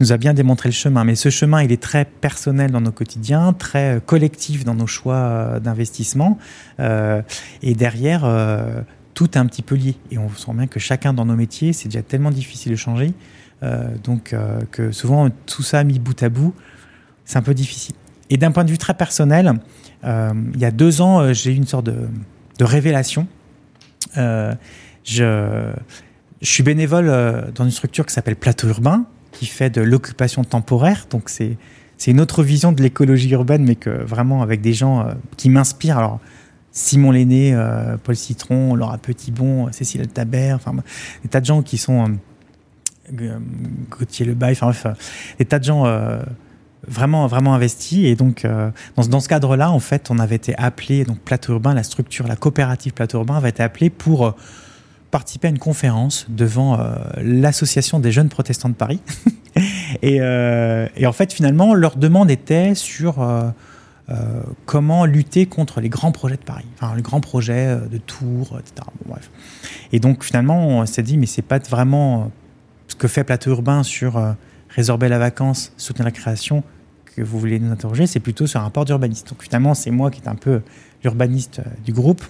nous a bien démontré le chemin. Mais ce chemin, il est très personnel dans nos quotidiens, très euh, collectif dans nos choix euh, d'investissement. Euh, et derrière, tout est un petit peu lié. Et on sent bien que chacun dans nos métiers, c'est déjà tellement difficile de changer. donc que souvent, tout ça mis bout à bout, c'est un peu difficile. Et d'un point de vue très personnel, il y a deux ans, j'ai eu une sorte de, de révélation. je, je suis bénévole dans une structure qui s'appelle Plateau Urbain, qui fait de l'occupation temporaire. Donc c'est c'est une autre vision de l'écologie urbaine, mais que vraiment avec des gens euh, qui m'inspirent. Alors Simon Lenné, euh, Paul Citron, Laura Petitbon, Cécile Tabert, enfin des tas de gens qui sont euh, Gauthier Lebaille, enfin bref, des tas de gens vraiment vraiment investis. Et donc dans, dans ce cadre-là, en fait, on avait été appelé donc plateau urbain, la structure, la coopérative plateau urbain avait été appelée pour participé à une conférence devant l'association des jeunes protestants de Paris. et, et, en fait, finalement, leur demande était sur euh, comment lutter contre les grands projets de Paris, enfin les grands projets euh, de Tours, etc. bref. Et donc finalement, on s'est dit, mais c'est pas vraiment ce que fait Plateau Urbain sur euh, résorber la vacance, soutenir la création que vous voulez nous interroger, c'est plutôt sur un rapport d'urbaniste. Donc finalement, c'est moi qui est un peu l'urbaniste du groupe,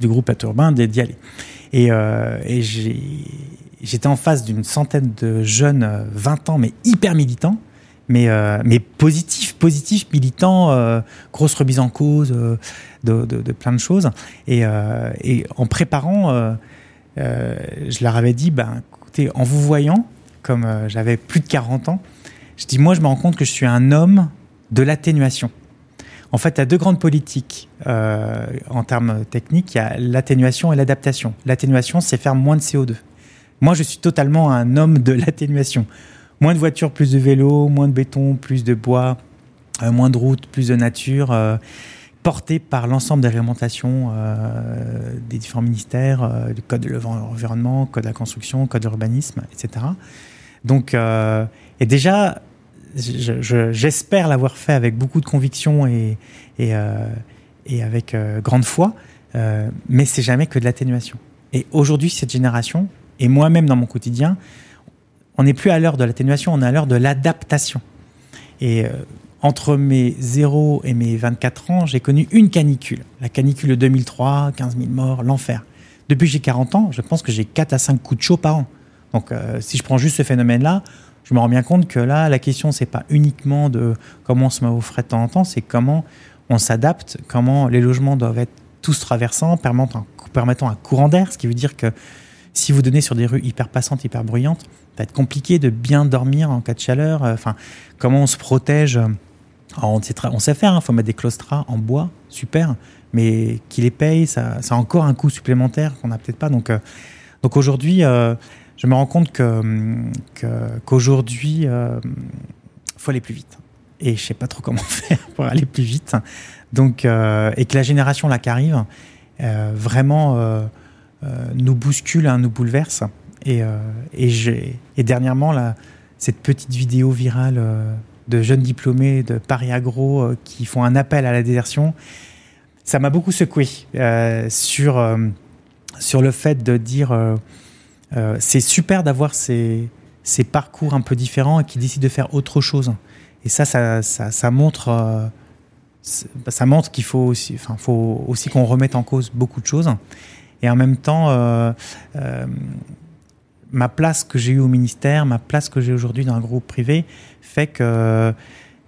du groupe Plateau Urbain, d'y aller. Et, et j'étais en face d'une centaine de jeunes, 20 ans, mais hyper militants, mais, euh, mais positif, positif, militant, euh, grosse remise en cause euh, de, plein de choses. Et, et en préparant, je leur avais dit, ben, écoutez, en vous voyant, comme j'avais plus de 40 ans, je dis, moi, je me rends compte que je suis un homme de l'atténuation. En fait, il y a deux grandes politiques en termes techniques. Il y a l'atténuation et l'adaptation. L'atténuation, c'est faire moins de CO2. Moi, je suis totalement un homme de l'atténuation. Moins de voitures, plus de vélos, moins de béton, plus de bois, euh, moins de routes, plus de nature, euh, porté par l'ensemble des réglementations euh, des différents ministères, du code de l'environnement, code de la construction, code de l'urbanisme, etc. Donc, et déjà, j'espère l'avoir fait avec beaucoup de conviction et, et avec grande foi, mais c'est jamais que de l'atténuation. Et aujourd'hui, cette génération, et moi-même dans mon quotidien, on n'est plus à l'heure de l'atténuation, on est à l'heure de l'adaptation. Et euh, entre mes 0 et mes 24 ans, j'ai connu une canicule. La canicule de 2003, 15 000 morts, l'enfer. Depuis que j'ai 40 ans, je pense que j'ai 4 à 5 coups de chaud par an. Donc euh, si je prends juste ce phénomène-là, je me rends bien compte que là, la question, c'est pas uniquement de comment on se met au frais de temps en temps, c'est comment on s'adapte, comment les logements doivent être tous traversants, permettant, un courant d'air, ce qui veut dire que si vous donnez sur des rues hyper passantes, hyper bruyantes, ça va être compliqué de bien dormir en cas de chaleur. Euh, enfin, comment on se protège on sait, on sait faire, il hein, faut mettre des claustras en bois, super, mais qui les paye, ça, ça a encore un coût supplémentaire qu'on n'a peut-être pas. Donc, euh, donc aujourd'hui, euh, je me rends compte qu'aujourd'hui, il faut aller plus vite. Et je sais pas trop comment faire pour aller plus vite. Donc, et que la génération là qui arrive, vraiment euh, nous bouscule, hein, nous bouleverse. Et, euh, et, et dernièrement, cette petite vidéo virale euh, de jeunes diplômés de Paris Agro qui font un appel à la désertion, ça m'a beaucoup secoué sur, sur le fait de dire c'est super d'avoir ces, parcours un peu différents et qui décident de faire autre chose. Et ça, ça, montre, ça montre qu'il faut aussi, enfin, faut aussi qu'on remette en cause beaucoup de choses. Et en même temps, euh, euh, ma place que j'ai eue au ministère, ma place que j'ai aujourd'hui dans un groupe privé, fait que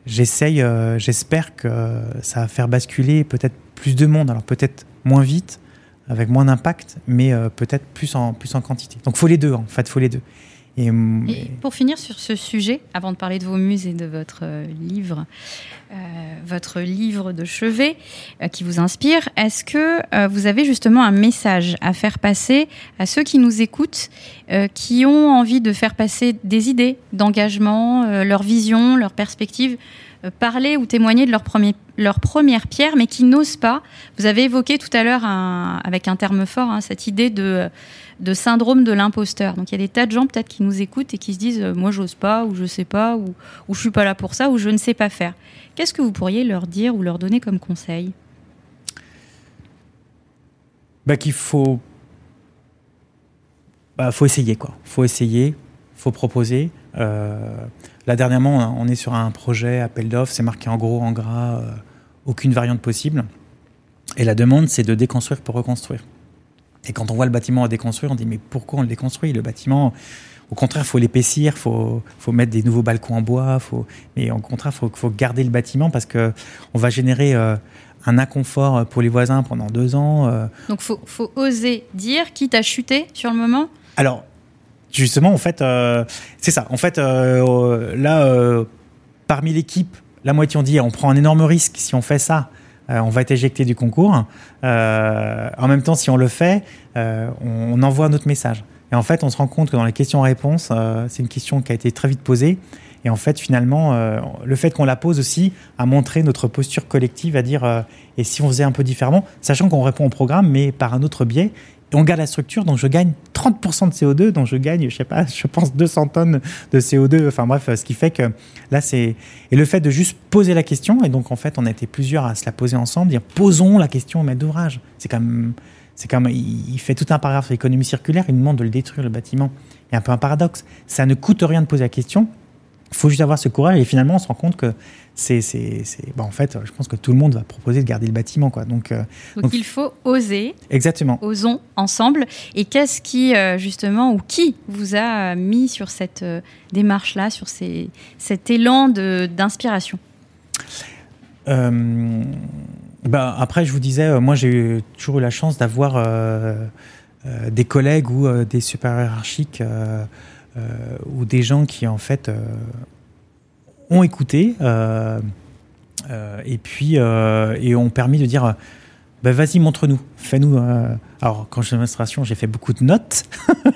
j'essaye, euh, j'espère que ça va faire basculer peut-être plus de monde. Alors peut-être moins vite, avec moins d'impact, mais peut-être plus en, plus en quantité. Donc il faut les deux, en fait, faut les deux. Et, pour finir sur ce sujet, avant de parler de vos muses et de votre euh, livre, euh, votre livre de chevet euh, qui vous inspire, est-ce que vous avez justement un message à faire passer à ceux qui nous écoutent, qui ont envie de faire passer des idées d'engagement, leur vision, leur perspective parler ou témoigner de leur, première pierre, mais qui n'osent pas. Vous avez évoqué tout à l'heure, avec un terme fort, hein, cette idée de de syndrome de l'imposteur. Donc il y a des tas de gens peut-être qui nous écoutent et qui se disent euh, moi j'ose pas ou je sais pas ou, ou je suis pas là pour ça ou je ne sais pas faire. Qu'est-ce que vous pourriez leur dire ou leur donner comme conseil? Bah, Qu'il faut bah, faut essayer quoi. Faut essayer, faut proposer. Euh, là dernièrement on est sur un projet appel d'offres, c'est marqué en gros en gras, euh, aucune variante possible. Et la demande c'est de déconstruire pour reconstruire. Et quand on voit le bâtiment à déconstruire, on dit mais pourquoi on le déconstruit Le bâtiment, au contraire, il faut l'épaissir, il faut, faut, mettre des nouveaux balcons en bois, faut, mais au contraire, il faut, faut, garder le bâtiment parce que on va générer euh, un inconfort pour les voisins pendant deux ans. Euh. Donc il faut, faut, oser dire, quitte à chuter sur le moment? Alors, justement, en fait, euh, c'est ça. En fait, là, parmi l'équipe, la moitié ont dit on prend un énorme risque si on fait ça. Euh, on va être éjecté du concours. Euh, en même temps, si on le fait, euh, on, envoie notre message. Et en fait, on se rend compte que dans les questions-réponses, c'est une question qui a été très vite posée. Et en fait, finalement, le fait qu'on la pose aussi a montré notre posture collective à dire et si on faisait un peu différemment, sachant qu'on répond au programme, mais par un autre biais. On garde la structure, donc je gagne 30% de CO2, donc je gagne, je sais pas, je pense 200 tonnes de CO2. Enfin bref, ce qui fait que là, c'est. Et le fait de juste poser la question, et donc en fait, on a été plusieurs à se la poser ensemble, dire posons la question au maître d'ouvrage. C'est même. C'est comme il fait tout un paragraphe sur l'économie circulaire, il demande de le détruire le bâtiment. Il y a un peu un paradoxe. Ça ne coûte rien de poser la question. Il faut juste avoir ce courage et finalement on se rend compte que c'est, c'est, bah, en fait, je pense que tout le monde va proposer de garder le bâtiment, quoi. Donc, euh, donc, il faut oser. Exactement. Osons ensemble. Et qu'est-ce qui, euh, justement, ou qui vous a mis sur cette euh, démarche-là, sur ces, cet élan de, d'inspiration? Bah, après, je vous disais, moi, j'ai toujours eu la chance d'avoir des collègues ou des super hiérarchiques ou des gens qui, en fait, ont écouté euh, euh, et puis euh, et ont permis de dire bah, vas-y, montre-nous, fais-nous. Alors, quand je suis en administration, j'ai fait beaucoup de notes.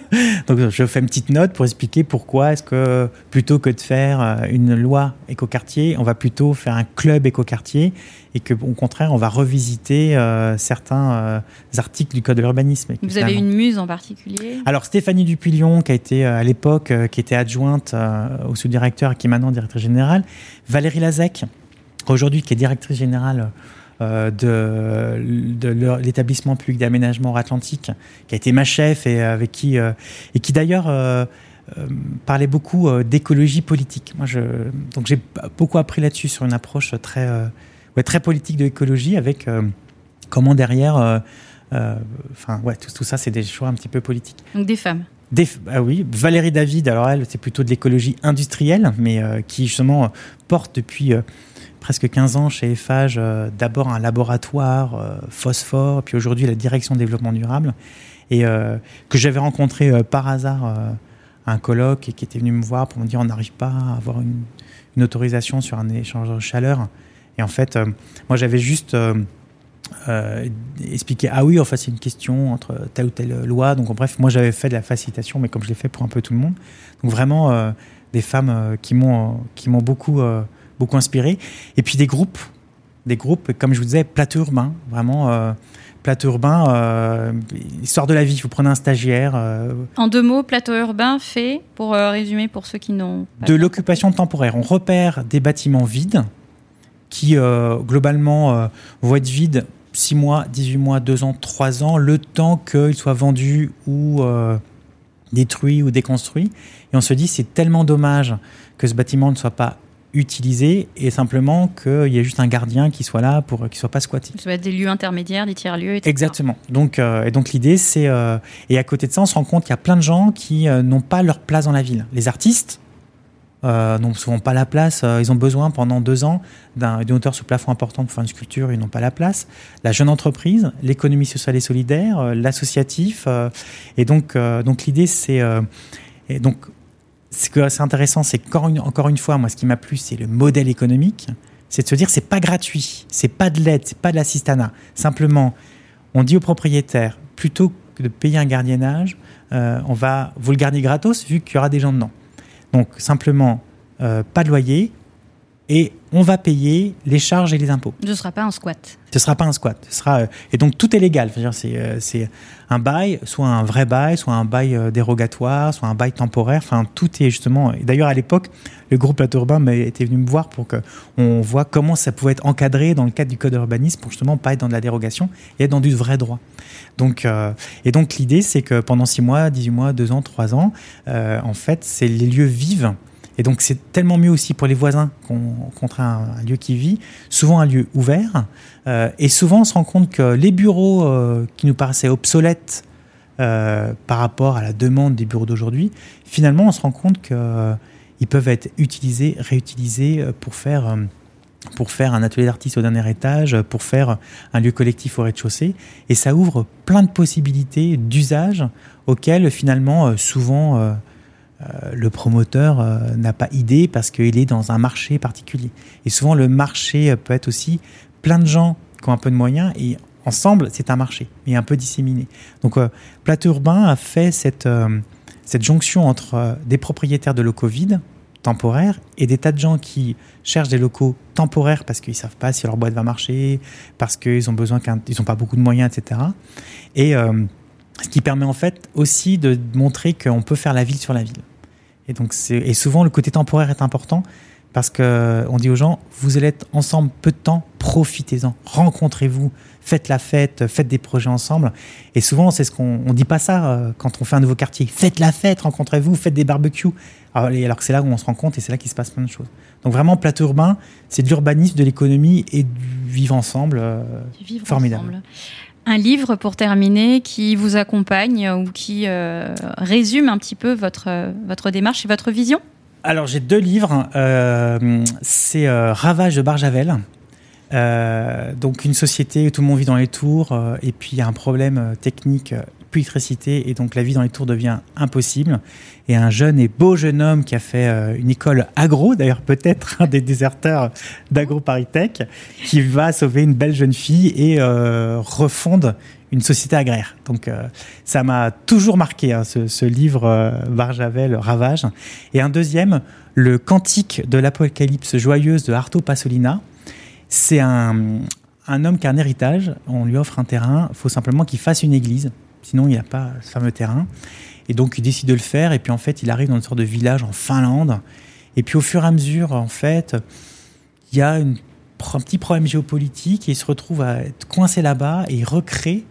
Donc, je fais une petite note pour expliquer pourquoi est-ce que, plutôt que de faire une loi écoquartier, on va plutôt faire un club écoquartier et que, au contraire, on va revisiter certains articles du Code de l'urbanisme. Vous avez une muse en particulier? Alors, Stéphanie Dupillon, qui a été à l'époque, qui était adjointe au sous-directeur et qui est maintenant directrice générale. Valérie Lazec, aujourd'hui, qui est directrice générale euh, de, l'établissement public d'aménagement atlantique, qui a été ma chef et avec qui euh, et qui d'ailleurs euh, parlait beaucoup d'écologie politique. Moi, donc j'ai beaucoup appris là-dessus sur une approche très ouais, très politique de l'écologie avec comment derrière enfin ouais tout, tout ça c'est des choix un petit peu politiques. Donc des femmes. Ah oui, Valérie David, alors elle, c'est plutôt de l'écologie industrielle, mais qui justement porte depuis presque 15 ans chez Eiffage, euh, d'abord un laboratoire euh, phosphore, puis aujourd'hui la direction développement durable, et euh, que j'avais rencontré par hasard à un colloque et qui était venu me voir pour me dire on n'arrive pas à avoir une, autorisation sur un échangeur de chaleur. Et en fait, moi j'avais juste expliqué ah oui, enfin c'est une question entre telle ou telle loi. Donc bref, moi j'avais fait de la facilitation, mais comme je l'ai fait pour un peu tout le monde. Donc vraiment des femmes qui m'ont qui m'ont beaucoup beaucoup inspiré. Et puis des groupes, des groupes, comme je vous disais, plateau urbain, vraiment euh, plateau urbain, euh, histoire de la vie. Vous prenez un stagiaire. Euh, en deux mots, plateau urbain fait, pour résumer pour ceux qui n'ont pas De l'occupation temporaire. On repère des bâtiments vides qui, globalement, vont être vides 6 mois, 18 mois, 2 ans, 3 ans, le temps qu'ils soient vendus ou détruits ou déconstruits. Et on se dit, c'est tellement dommage que ce bâtiment ne soit pas utilisé et simplement qu'il y ait juste un gardien qui soit là pour qu'il soit pas squatté. Ça va être des lieux intermédiaires, des tiers-lieux, etc. Exactement. Donc, euh, et donc l'idée, c'est... Euh, et à côté de ça, on se rend compte qu'il y a plein de gens qui euh, n'ont pas leur place dans la ville. Les artistes n'ont souvent pas la place. ils ont besoin pendant deux ans d'une hauteur sous plafond importante pour faire une sculpture, ils n'ont pas la place. La jeune entreprise, l'économie sociale et solidaire, l'associatif. et donc, donc l'idée, c'est... donc ce que c'est intéressant, c'est qu'encore une, fois, moi, ce qui m'a plu, c'est le modèle économique. C'est de se dire, c'est pas gratuit, c'est pas de l'aide, c'est pas de l'assistanat. Simplement, on dit au propriétaire, plutôt que de payer un gardiennage, euh, on va vous le garder gratos vu qu'il y aura des gens dedans. Donc simplement, euh, pas de loyer, et on va payer les charges et les impôts. Ce ne sera pas un squat. Ce ne sera pas un squat. Ce sera, euh, et donc tout est légal. Euh, c'est un bail, soit un vrai bail, soit un bail euh, dérogatoire, soit un bail temporaire. Enfin, tout est justement. D'ailleurs, à l'époque, le groupe Plateau Urbain était venu me voir pour qu'on voit comment ça pouvait être encadré dans le cadre du code urbanisme pour justement pas être dans de la dérogation et être dans du vrai droit. Donc, et donc l'idée, c'est que pendant 6 mois, 18 mois, 2 ans, 3 ans, en fait, c'est les lieux vivent et donc c'est tellement mieux aussi pour les voisins qu'on contre un, lieu qui vit, souvent un lieu ouvert. Euh, et souvent on se rend compte que les bureaux euh, qui nous paraissaient obsolètes euh, par rapport à la demande des bureaux d'aujourd'hui, finalement on se rend compte qu'ils peuvent être utilisés, réutilisés pour faire pour faire un atelier d'artiste au dernier étage, pour faire un lieu collectif au rez-de-chaussée. Et ça ouvre plein de possibilités d'usage auxquels finalement souvent le promoteur euh, n'a pas idée parce qu'il est dans un marché particulier. Et souvent, le marché peut être aussi plein de gens qui ont un peu de moyens et ensemble, c'est un marché, mais un peu disséminé. Donc, euh, Plateau Urbain a fait cette, cette jonction entre des propriétaires de locaux vides, temporaires, et des tas de gens qui cherchent des locaux temporaires parce qu'ils ne savent pas si leur boîte va marcher, parce qu'ils ont besoin qu'ils n'ont pas beaucoup de moyens, etc. Et Ce qui permet en fait aussi de montrer qu'on peut faire la ville sur la ville. Et donc, et souvent, le côté temporaire est important parce que on dit aux gens, vous allez être ensemble peu de temps, profitez-en, rencontrez-vous, faites la fête, faites des projets ensemble. Et souvent, c'est ce qu'on on dit pas ça euh, quand on fait un nouveau quartier. Faites la fête, rencontrez-vous, faites des barbecues. Alors, alors que c'est là où on se rend compte et c'est là qu'il se passe plein de choses. Donc vraiment, plateau urbain, c'est de l'urbanisme, de l'économie et du vivre ensemble. Euh, vivre formidable. Ensemble. Un livre pour terminer qui vous accompagne ou qui euh, résume un petit peu votre, votre démarche et votre vision? Alors j'ai deux livres. Euh, c'est euh, Ravage de Barjavel. Euh, donc une société où tout le monde vit dans les tours et puis il y a un problème technique, plus d'électricité et donc la vie dans les tours devient impossible. Et un jeune et beau jeune homme qui a fait une école agro, d'ailleurs peut-être un des déserteurs d'Agro Paris qui va sauver une belle jeune fille et refonde une société agraire. Donc euh, ça m'a toujours marqué hein, ce, livre euh, Barjavel Ravage. Et un deuxième, le Cantique de l'Apocalypse joyeuse de Arto Pasolina. C'est un, un homme qui a un héritage. On lui offre un terrain. Il faut simplement qu'il fasse une église. Sinon, il n'y a pas ce fameux terrain. Et donc, il décide de le faire. Et puis, en fait, il arrive dans une sorte de village en Finlande. Et puis, au fur et à mesure, en fait, il y a un petit problème géopolitique et il se retrouve à être coincé là-bas et il recrée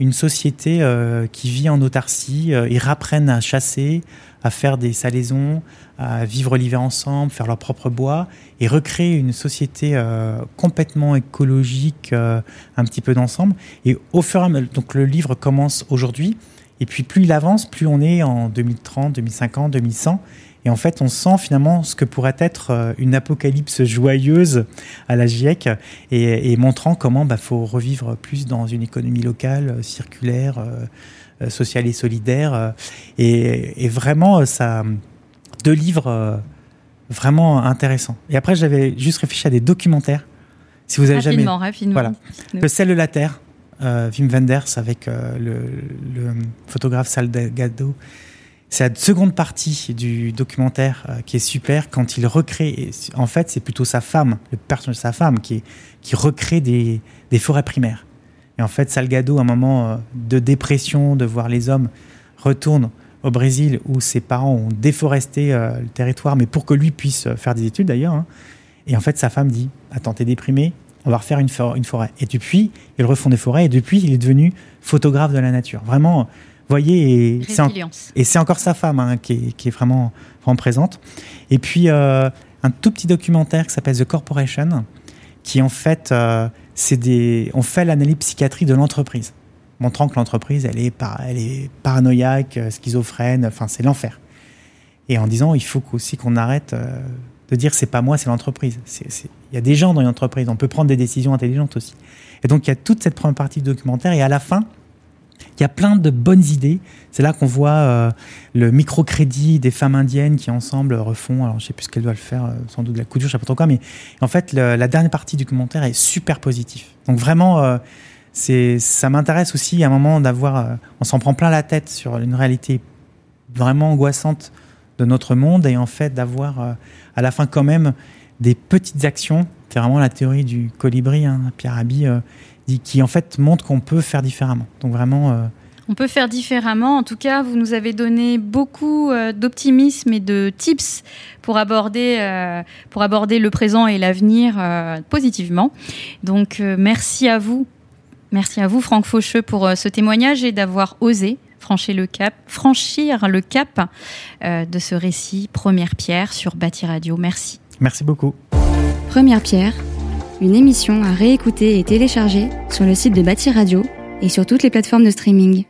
une société euh, qui vit en autarcie. Euh, ils rapprennent à chasser, à faire des salaisons, à vivre l'hiver ensemble, faire leur propre bois et recréer une société euh, complètement écologique, un petit peu d'ensemble. Et au fur et à mesure, le livre commence aujourd'hui. Et puis plus il avance, plus on est en 2030, 2050, 2100. Et en fait, on sent finalement ce que pourrait être euh, une apocalypse joyeuse à la GIEC et, montrant comment il bah, faut revivre plus dans une économie locale, euh, circulaire, euh, sociale et solidaire. Et, vraiment, ça, deux livres vraiment intéressants. Et après, j'avais juste réfléchi à des documentaires. Si vous avez jamais. Rapidement. Voilà. Le sel de la terre. Wim Wenders avec le, le, photographe Salgado c'est la seconde partie du documentaire euh, qui est super quand il recrée. En fait, c'est plutôt sa femme, le personnage de sa femme, qui, recrée des, forêts primaires. Et en fait, Salgado, à un moment euh, de dépression, de voir les hommes, retourne au Brésil où ses parents ont déforesté euh, le territoire, mais pour que lui puisse faire des études d'ailleurs. Hein. Et en fait, sa femme dit Attends, t'es déprimé, on va refaire une, une forêt. Et depuis, ils refont des forêts, et depuis, il est devenu photographe de la nature. Vraiment voyez, et c'est encore sa femme hein, qui, est, vraiment, vraiment présente. Et puis, euh, un tout petit documentaire qui s'appelle The Corporation, qui en fait, euh, c'est des, on fait l'analyse psychiatrie de l'entreprise, montrant que l'entreprise, elle est, elle est paranoïaque, euh, schizophrène, enfin, c'est l'enfer. Et en disant, il faut aussi qu'on arrête de dire c'est pas moi, c'est l'entreprise. Il y a des gens dans une entreprise, on peut prendre des décisions intelligentes aussi. Et donc, il y a toute cette première partie du documentaire, et à la fin, il y a plein de bonnes idées. C'est là qu'on voit euh, le microcrédit des femmes indiennes qui ensemble refont, alors je sais plus ce qu'elles doivent faire, euh, sans doute de la couture, je sais pas trop quoi, mais en fait la dernière partie du commentaire est super positif. Donc vraiment, euh, c'est, ça m'intéresse aussi à un moment d'avoir, on s'en prend plein la tête sur une réalité vraiment angoissante de notre monde et en fait d'avoir à la fin quand même des petites actions. C'est vraiment la théorie du colibri, hein, Pierre Rabhi qui en fait montre qu'on peut faire différemment. Donc vraiment. Euh, on peut faire différemment. En tout cas, vous nous avez donné beaucoup euh, d'optimisme et de tips pour aborder, euh, pour aborder le présent et l'avenir positivement. Donc, merci à vous. Merci à vous, Franck Faucheux, pour ce témoignage et d'avoir osé franchir le cap, franchir le cap de ce récit Première Pierre sur Bâti Radio. Merci. Merci beaucoup. Première Pierre une émission à réécouter et télécharger sur le site de Bâti Radio et sur toutes les plateformes de streaming.